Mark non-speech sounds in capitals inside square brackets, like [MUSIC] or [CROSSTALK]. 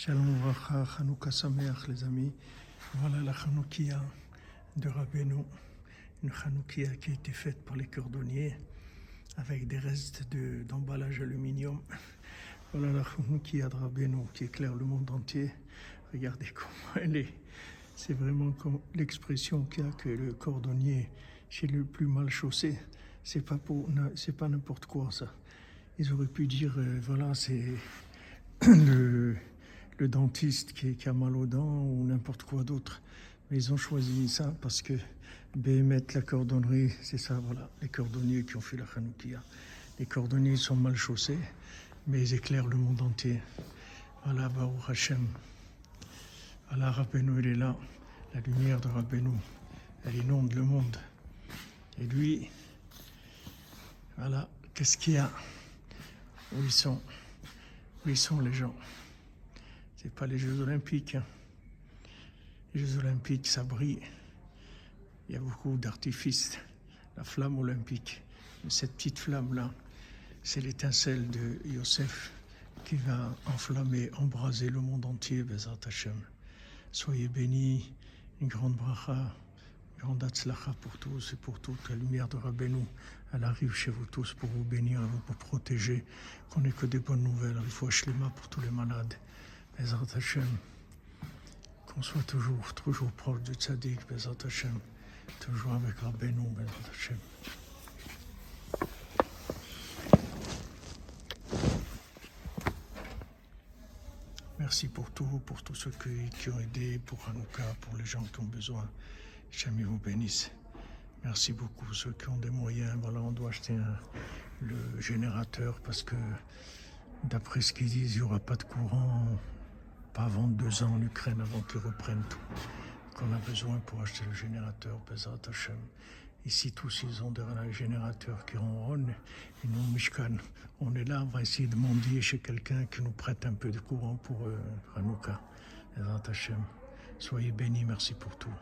Shalom Racha, Hanouka Sameach les amis. Voilà la Hanoukia de Rabbeinu. Une Hanoukia qui a été faite par les cordonniers avec des restes d'emballage aluminium. Voilà la Hanoukia de Rabbeinu qui éclaire le monde entier. Regardez comment elle est. C'est vraiment l'expression qu'il y a que le cordonnier chez le plus mal chaussé. C'est pas pour, c'est pas n'importe quoi ça. Ils auraient pu dire, euh, voilà, c'est [CLEARS THROAT] le le dentiste qui, a mal aux dents ou n'importe quoi d'autre. Mais ils ont choisi ça parce que Béhémet, la cordonnerie, c'est ça, voilà, les cordonniers qui ont fait la Hanoukia. Les cordonniers sont mal chaussés, mais ils éclairent le monde entier. Voilà, Baruch Hashem. Voilà, Rabbeinu, il est là. La lumière de Rabbeinu, elle inonde le monde. Et lui, voilà, qu'est-ce qu'il y a? Où ils sont? Où ils sont les gens? Pas les Jeux Olympiques. Hein. Les Jeux Olympiques, ça brille. Il y a beaucoup d'artifices. La flamme olympique. Cette petite flamme-là, c'est l'étincelle de Yosef qui va enflammer, embraser le monde entier, Bezat Hashem. Soyez bénis, une grande bracha, une grande atzlacha pour tous et pour toute la lumière de Rabbeinu. Elle arrive chez vous tous pour vous bénir, pour protéger, qu'on n'ait que des bonnes nouvelles. Il faut Shlema pour tous les malades. Qu'on soit toujours, toujours proche du tzaddik, Bezat Hashem, toujours avec Rabbeinu, Bezat Hashem. Merci pour tout, pour tous ceux qui, ont aidé, pour Hanouka, pour les gens qui ont besoin. Jamais vous bénisse. Merci beaucoup. Ceux qui ont des moyens, voilà, on doit acheter le générateur parce que, d'après ce qu'ils disent, il n'y aura pas de courant avant deux ans en Ukraine, avant qu'ils reprennent tout. Qu'on a besoin pour acheter le générateur, Bezat. Ici, tous, ils ont des générateurs qui ronronnent. Et nous, Mishkan, on est là, on va essayer de mendier chez quelqu'un qui nous prête un peu de courant pour euh, Hanouka. Soyez bénis, merci pour tout.